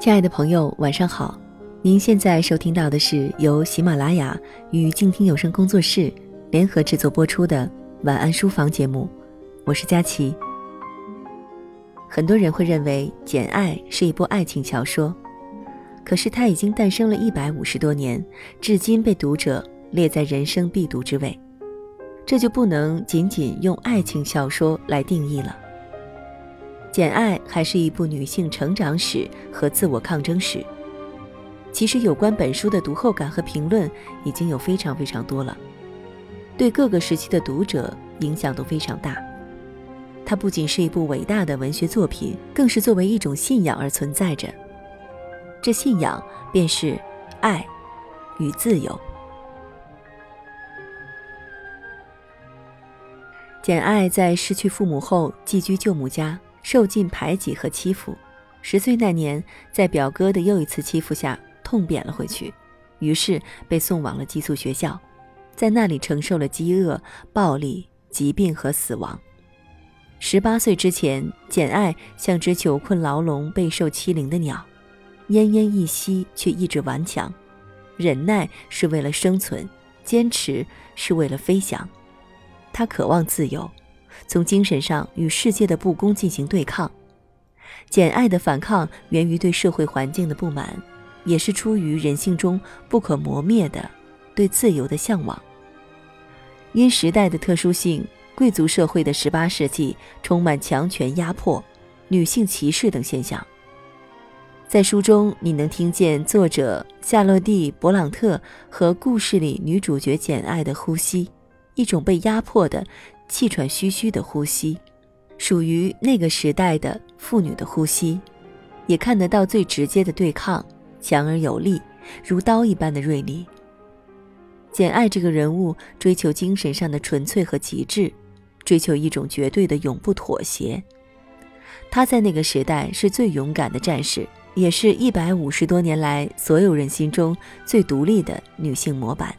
亲爱的朋友，晚上好！您现在收听到的是由喜马拉雅与静听有声工作室联合制作播出的《晚安书房》节目，我是佳琪。很多人会认为《简爱》是一部爱情小说，可是它已经诞生了一百五十多年，至今被读者列在人生必读之位，这就不能仅仅用爱情小说来定义了。《简爱》还是一部女性成长史和自我抗争史。其实，有关本书的读后感和评论已经有非常非常多了，对各个时期的读者影响都非常大。它不仅是一部伟大的文学作品，更是作为一种信仰而存在着。这信仰便是爱与自由。简爱在失去父母后，寄居舅母家。受尽排挤和欺负，十岁那年，在表哥的又一次欺负下，痛扁了回去，于是被送往了寄宿学校，在那里承受了饥饿、暴力、疾病和死亡。十八岁之前，简爱像只囚困牢笼、备受欺凌的鸟，奄奄一息却意志顽强，忍耐是为了生存，坚持是为了飞翔。他渴望自由。从精神上与世界的不公进行对抗，简爱的反抗源于对社会环境的不满，也是出于人性中不可磨灭的对自由的向往。因时代的特殊性，贵族社会的十八世纪充满强权压迫、女性歧视等现象。在书中，你能听见作者夏洛蒂·勃朗特和故事里女主角简爱的呼吸，一种被压迫的。气喘吁吁的呼吸，属于那个时代的妇女的呼吸，也看得到最直接的对抗，强而有力，如刀一般的锐利。简爱这个人物追求精神上的纯粹和极致，追求一种绝对的永不妥协。她在那个时代是最勇敢的战士，也是一百五十多年来所有人心中最独立的女性模板。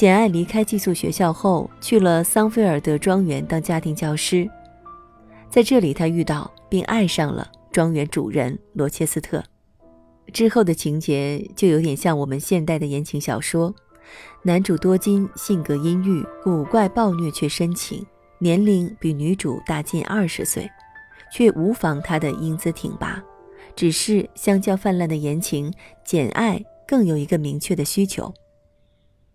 简爱离开寄宿学校后，去了桑菲尔德庄园当家庭教师。在这里，她遇到并爱上了庄园主人罗切斯特。之后的情节就有点像我们现代的言情小说：男主多金，性格阴郁，古怪暴虐却深情，年龄比女主大近二十岁，却无妨他的英姿挺拔。只是相较泛滥的言情，简爱更有一个明确的需求。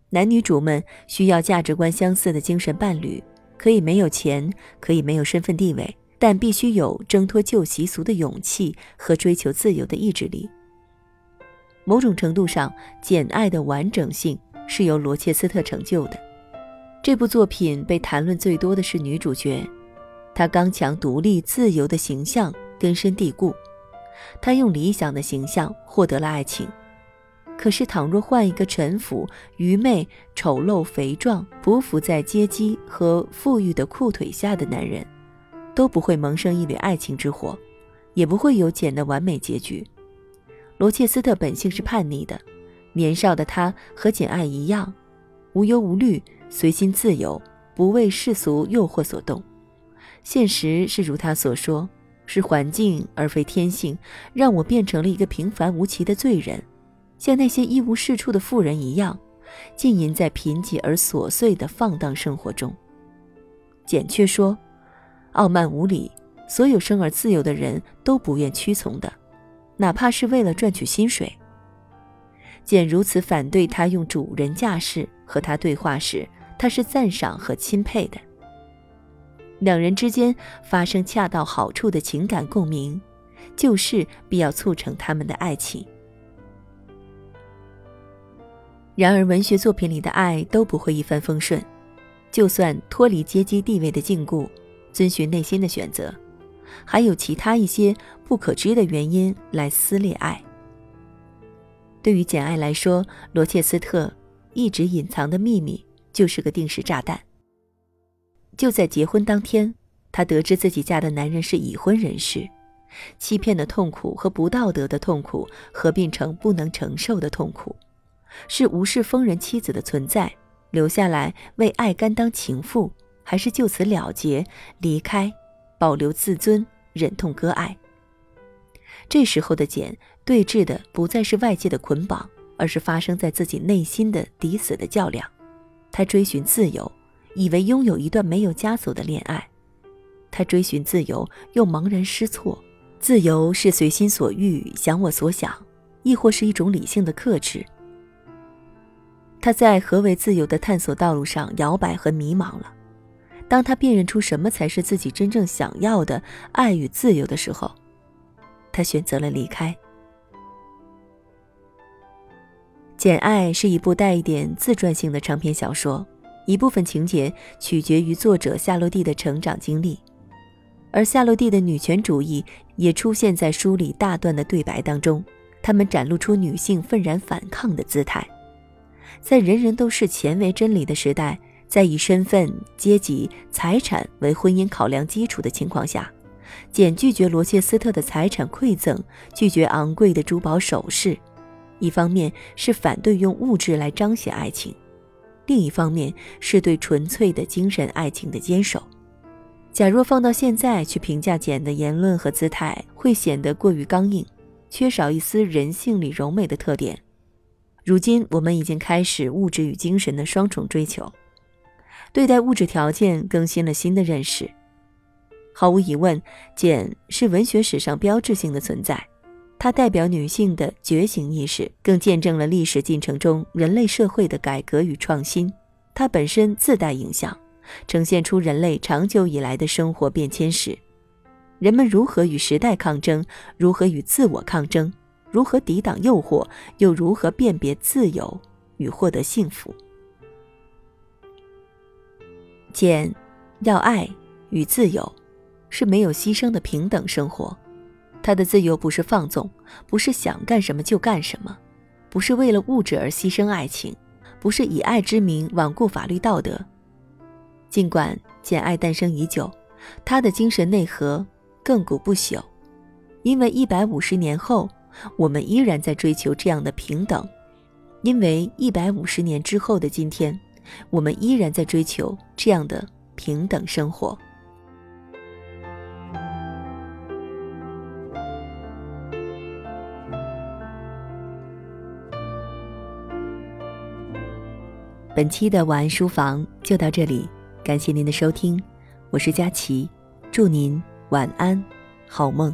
男女主们需要价值观相似的精神伴侣，可以没有钱，可以没有身份地位，但必须有挣脱旧习俗的勇气和追求自由的意志力。某种程度上，《简爱》的完整性是由罗切斯特成就的。这部作品被谈论最多的是女主角，她刚强、独立、自由的形象根深蒂固，她用理想的形象获得了爱情。可是，倘若换一个陈腐、愚昧、丑陋、肥壮、匍匐在阶级和富裕的裤腿下的男人，都不会萌生一缕爱情之火，也不会有简的完美结局。罗切斯特本性是叛逆的，年少的他和简爱一样，无忧无虑、随心自由，不为世俗诱惑所动。现实是如他所说，是环境而非天性，让我变成了一个平凡无奇的罪人。像那些一无是处的富人一样，浸淫在贫瘠而琐碎的放荡生活中。简却说：“傲慢无礼，所有生而自由的人都不愿屈从的，哪怕是为了赚取薪水。”简如此反对他用主人架势和他对话时，他是赞赏和钦佩的。两人之间发生恰到好处的情感共鸣，就是必要促成他们的爱情。然而，文学作品里的爱都不会一帆风顺，就算脱离阶级地位的禁锢，遵循内心的选择，还有其他一些不可知的原因来撕裂爱。对于简爱来说，罗切斯特一直隐藏的秘密就是个定时炸弹。就在结婚当天，她得知自己嫁的男人是已婚人士，欺骗的痛苦和不道德的痛苦合并成不能承受的痛苦。是无视疯人妻子的存在，留下来为爱甘当情妇，还是就此了结离开，保留自尊，忍痛割爱？这时候的简对峙的不再是外界的捆绑，而是发生在自己内心的抵死的较量。他追寻自由，以为拥有一段没有枷锁的恋爱；他追寻自由，又茫然失措。自由是随心所欲、想我所想，亦或是一种理性的克制？他在何为自由的探索道路上摇摆和迷茫了。当他辨认出什么才是自己真正想要的爱与自由的时候，他选择了离开。《简爱》是一部带一点自传性的长篇小说，一部分情节取决于作者夏洛蒂的成长经历，而夏洛蒂的女权主义也出现在书里大段的对白当中，他们展露出女性愤然反抗的姿态。在人人都视钱为真理的时代，在以身份、阶级、财产为婚姻考量基础的情况下，简拒绝罗切斯特的财产馈赠，拒绝昂贵的珠宝首饰。一方面是反对用物质来彰显爱情，另一方面是对纯粹的精神爱情的坚守。假若放到现在去评价简的言论和姿态，会显得过于刚硬，缺少一丝人性里柔美的特点。如今，我们已经开始物质与精神的双重追求，对待物质条件更新了新的认识。毫无疑问，简是文学史上标志性的存在，它代表女性的觉醒意识，更见证了历史进程中人类社会的改革与创新。它本身自带影像，呈现出人类长久以来的生活变迁史，人们如何与时代抗争，如何与自我抗争。如何抵挡诱惑，又如何辨别自由与获得幸福？简要爱与自由，是没有牺牲的平等生活。他的自由不是放纵，不是想干什么就干什么，不是为了物质而牺牲爱情，不是以爱之名罔顾法律道德。尽管简爱诞生已久，他的精神内核亘古不朽，因为一百五十年后。我们依然在追求这样的平等，因为一百五十年之后的今天，我们依然在追求这样的平等生活。本期的晚安书房就到这里，感谢您的收听，我是佳琪，祝您晚安，好梦。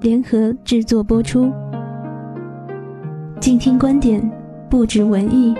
联合制作播出，静听观点，不止文艺。